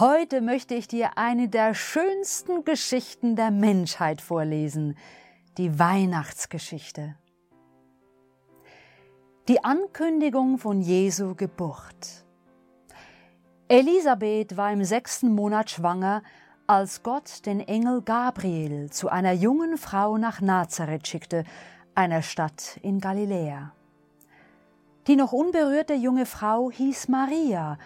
Heute möchte ich dir eine der schönsten Geschichten der Menschheit vorlesen, die Weihnachtsgeschichte. Die Ankündigung von Jesu Geburt. Elisabeth war im sechsten Monat schwanger, als Gott den Engel Gabriel zu einer jungen Frau nach Nazareth schickte, einer Stadt in Galiläa. Die noch unberührte junge Frau hieß Maria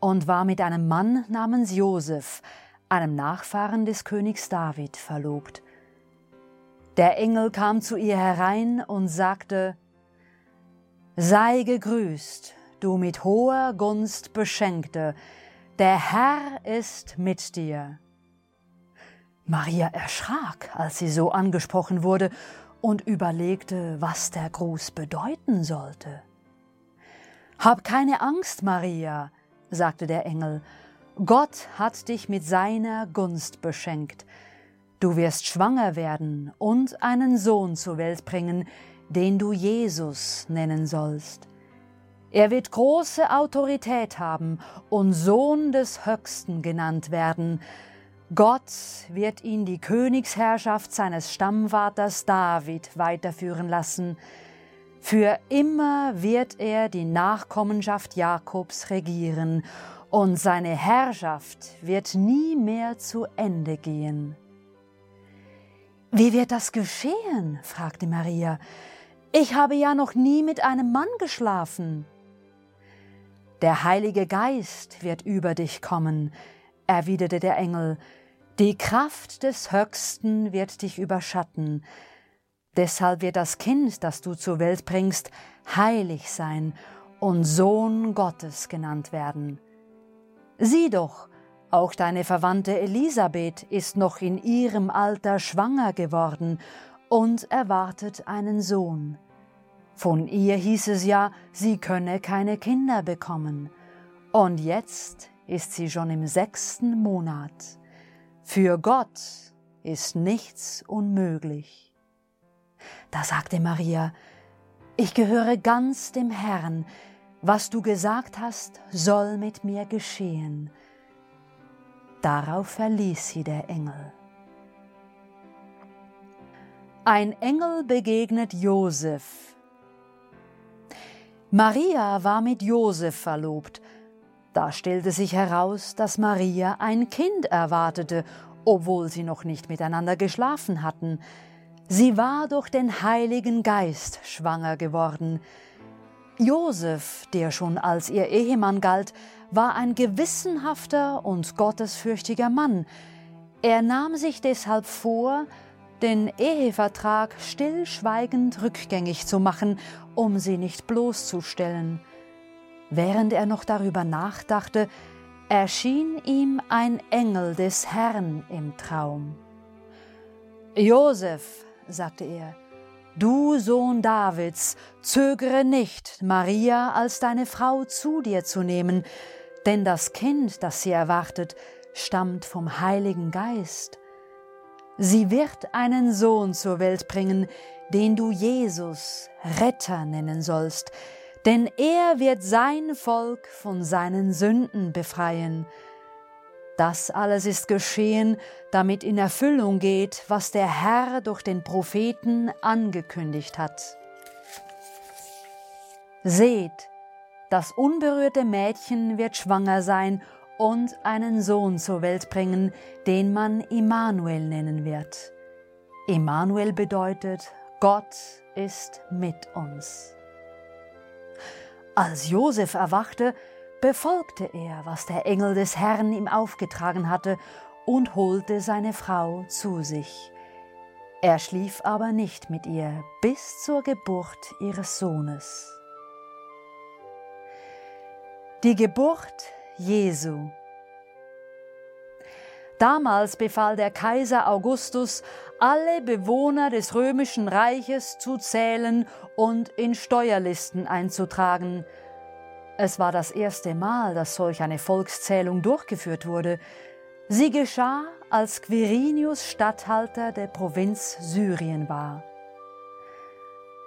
und war mit einem Mann namens Josef, einem Nachfahren des Königs David, verlobt. Der Engel kam zu ihr herein und sagte, Sei gegrüßt, du mit hoher Gunst beschenkte, der Herr ist mit dir. Maria erschrak, als sie so angesprochen wurde, und überlegte, was der Gruß bedeuten sollte. Hab keine Angst, Maria, sagte der Engel, Gott hat dich mit seiner Gunst beschenkt. Du wirst schwanger werden und einen Sohn zur Welt bringen, den du Jesus nennen sollst. Er wird große Autorität haben und Sohn des Höchsten genannt werden. Gott wird ihn die Königsherrschaft seines Stammvaters David weiterführen lassen. Für immer wird er die Nachkommenschaft Jakobs regieren, und seine Herrschaft wird nie mehr zu Ende gehen. Wie wird das geschehen? fragte Maria. Ich habe ja noch nie mit einem Mann geschlafen. Der Heilige Geist wird über dich kommen, erwiderte der Engel. Die Kraft des Höchsten wird dich überschatten. Deshalb wird das Kind, das du zur Welt bringst, heilig sein und Sohn Gottes genannt werden. Sieh doch, auch deine Verwandte Elisabeth ist noch in ihrem Alter schwanger geworden und erwartet einen Sohn. Von ihr hieß es ja, sie könne keine Kinder bekommen. Und jetzt ist sie schon im sechsten Monat. Für Gott ist nichts unmöglich. Da sagte Maria, ich gehöre ganz dem Herrn, was du gesagt hast, soll mit mir geschehen. Darauf verließ sie der Engel. Ein Engel begegnet Josef. Maria war mit Josef verlobt. Da stellte sich heraus, dass Maria ein Kind erwartete, obwohl sie noch nicht miteinander geschlafen hatten. Sie war durch den Heiligen Geist schwanger geworden. Josef, der schon als ihr Ehemann galt, war ein gewissenhafter und gottesfürchtiger Mann. Er nahm sich deshalb vor, den Ehevertrag stillschweigend rückgängig zu machen, um sie nicht bloßzustellen. Während er noch darüber nachdachte, erschien ihm ein Engel des Herrn im Traum. Josef, sagte er, Du Sohn Davids, zögere nicht, Maria als deine Frau zu dir zu nehmen, denn das Kind, das sie erwartet, stammt vom Heiligen Geist. Sie wird einen Sohn zur Welt bringen, den du Jesus Retter nennen sollst, denn er wird sein Volk von seinen Sünden befreien. Das alles ist geschehen, damit in Erfüllung geht, was der Herr durch den Propheten angekündigt hat. Seht, das unberührte Mädchen wird schwanger sein und einen Sohn zur Welt bringen, den man Immanuel nennen wird. Immanuel bedeutet, Gott ist mit uns. Als Josef erwachte, befolgte er, was der Engel des Herrn ihm aufgetragen hatte, und holte seine Frau zu sich. Er schlief aber nicht mit ihr bis zur Geburt ihres Sohnes. Die Geburt Jesu. Damals befahl der Kaiser Augustus, alle Bewohner des römischen Reiches zu zählen und in Steuerlisten einzutragen, es war das erste Mal, dass solch eine Volkszählung durchgeführt wurde. Sie geschah, als Quirinius Statthalter der Provinz Syrien war.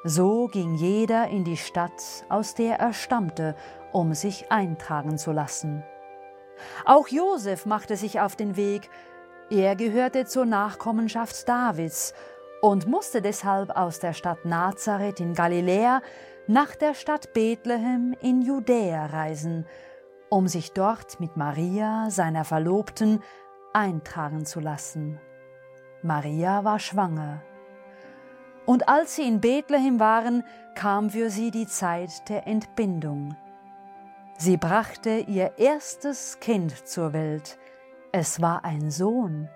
So ging jeder in die Stadt, aus der er stammte, um sich eintragen zu lassen. Auch Josef machte sich auf den Weg. Er gehörte zur Nachkommenschaft Davids und musste deshalb aus der Stadt Nazareth in Galiläa nach der Stadt Bethlehem in Judäa reisen, um sich dort mit Maria, seiner Verlobten, eintragen zu lassen. Maria war schwanger. Und als sie in Bethlehem waren, kam für sie die Zeit der Entbindung. Sie brachte ihr erstes Kind zur Welt. Es war ein Sohn.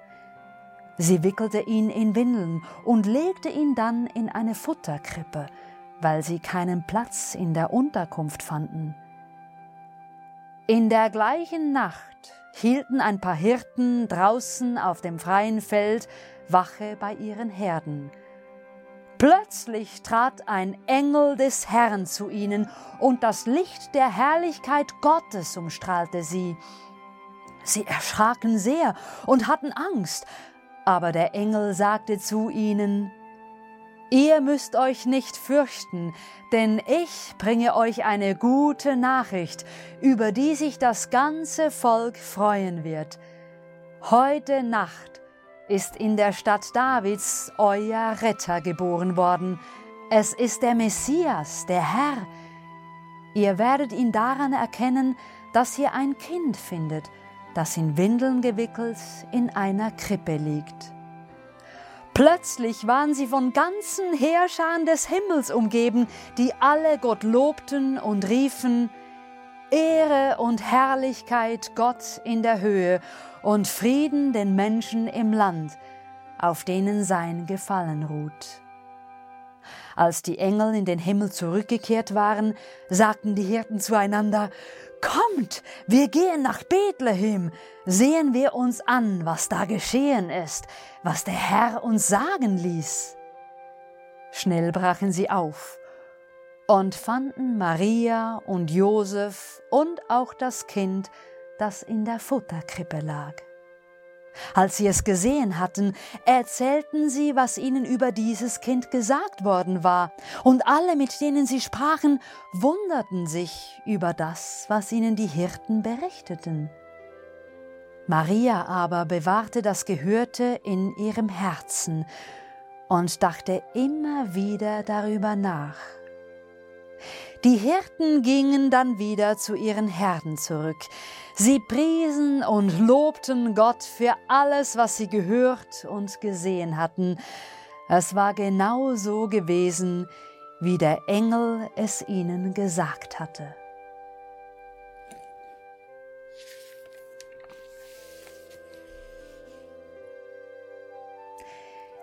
Sie wickelte ihn in Windeln und legte ihn dann in eine Futterkrippe, weil sie keinen Platz in der Unterkunft fanden. In der gleichen Nacht hielten ein paar Hirten draußen auf dem freien Feld Wache bei ihren Herden. Plötzlich trat ein Engel des Herrn zu ihnen, und das Licht der Herrlichkeit Gottes umstrahlte sie. Sie erschraken sehr und hatten Angst, aber der Engel sagte zu ihnen, Ihr müsst euch nicht fürchten, denn ich bringe euch eine gute Nachricht, über die sich das ganze Volk freuen wird. Heute Nacht ist in der Stadt Davids euer Retter geboren worden. Es ist der Messias, der Herr. Ihr werdet ihn daran erkennen, dass ihr ein Kind findet, das in Windeln gewickelt in einer Krippe liegt. Plötzlich waren sie von ganzen Heerscharen des Himmels umgeben, die alle Gott lobten und riefen, Ehre und Herrlichkeit Gott in der Höhe und Frieden den Menschen im Land, auf denen sein Gefallen ruht. Als die Engel in den Himmel zurückgekehrt waren, sagten die Hirten zueinander, Kommt, wir gehen nach Bethlehem, sehen wir uns an, was da geschehen ist, was der Herr uns sagen ließ. Schnell brachen sie auf und fanden Maria und Josef und auch das Kind, das in der Futterkrippe lag. Als sie es gesehen hatten, erzählten sie, was ihnen über dieses Kind gesagt worden war, und alle, mit denen sie sprachen, wunderten sich über das, was ihnen die Hirten berichteten. Maria aber bewahrte das Gehörte in ihrem Herzen und dachte immer wieder darüber nach. Die Hirten gingen dann wieder zu ihren Herden zurück. Sie priesen und lobten Gott für alles, was sie gehört und gesehen hatten. Es war genau so gewesen, wie der Engel es ihnen gesagt hatte.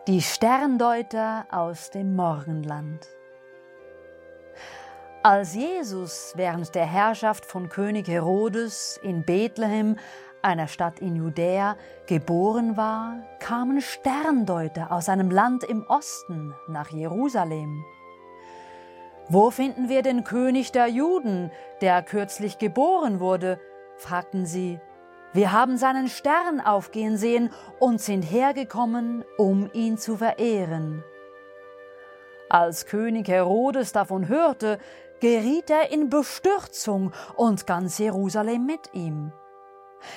Die Sterndeuter aus dem Morgenland. Als Jesus während der Herrschaft von König Herodes in Bethlehem, einer Stadt in Judäa, geboren war, kamen Sterndeuter aus einem Land im Osten nach Jerusalem. Wo finden wir den König der Juden, der kürzlich geboren wurde? fragten sie. Wir haben seinen Stern aufgehen sehen und sind hergekommen, um ihn zu verehren. Als König Herodes davon hörte, geriet er in Bestürzung und ganz Jerusalem mit ihm.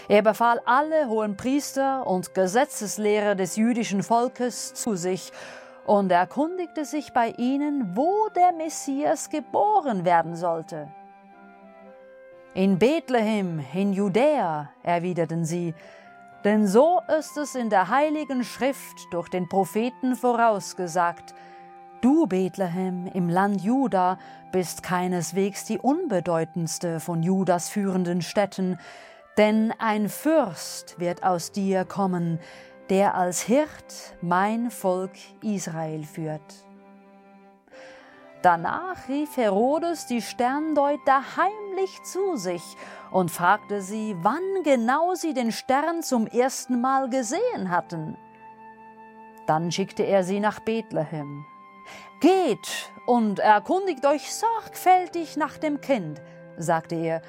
Er befahl alle hohen Priester und Gesetzeslehrer des jüdischen Volkes zu sich und erkundigte sich bei ihnen, wo der Messias geboren werden sollte. In Bethlehem, in Judäa, erwiderten sie, denn so ist es in der heiligen Schrift durch den Propheten vorausgesagt, Du, Bethlehem, im Land Juda, bist keineswegs die unbedeutendste von Judas führenden Städten, denn ein Fürst wird aus dir kommen, der als Hirt mein Volk Israel führt. Danach rief Herodes die Sterndeuter heimlich zu sich und fragte sie, wann genau sie den Stern zum ersten Mal gesehen hatten. Dann schickte er sie nach Bethlehem. Geht und erkundigt euch sorgfältig nach dem Kind, sagte er,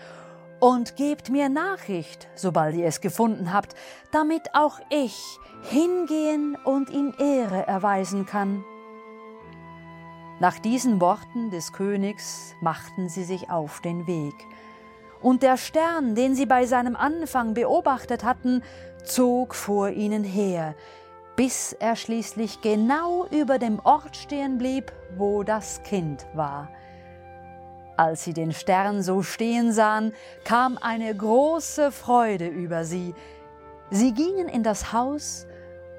und gebt mir Nachricht, sobald ihr es gefunden habt, damit auch ich hingehen und ihm Ehre erweisen kann. Nach diesen Worten des Königs machten sie sich auf den Weg. und der Stern, den sie bei seinem Anfang beobachtet hatten, zog vor ihnen her, bis er schließlich genau über dem Ort stehen blieb, wo das Kind war. Als sie den Stern so stehen sahen, kam eine große Freude über sie. Sie gingen in das Haus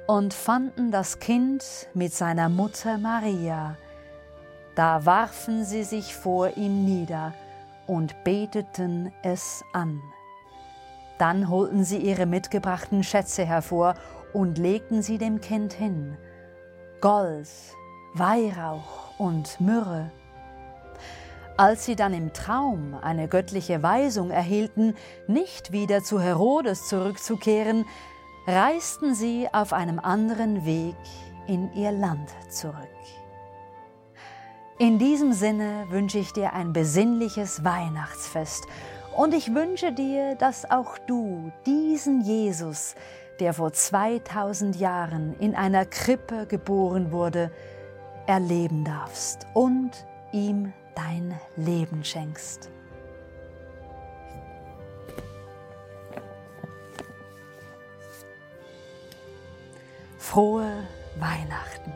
und fanden das Kind mit seiner Mutter Maria. Da warfen sie sich vor ihm nieder und beteten es an. Dann holten sie ihre mitgebrachten Schätze hervor und legten sie dem Kind hin. Gold, Weihrauch und Myrrhe. Als sie dann im Traum eine göttliche Weisung erhielten, nicht wieder zu Herodes zurückzukehren, reisten sie auf einem anderen Weg in ihr Land zurück. In diesem Sinne wünsche ich dir ein besinnliches Weihnachtsfest und ich wünsche dir, dass auch du diesen Jesus, der vor 2000 Jahren in einer Krippe geboren wurde, erleben darfst und ihm dein Leben schenkst. Frohe Weihnachten.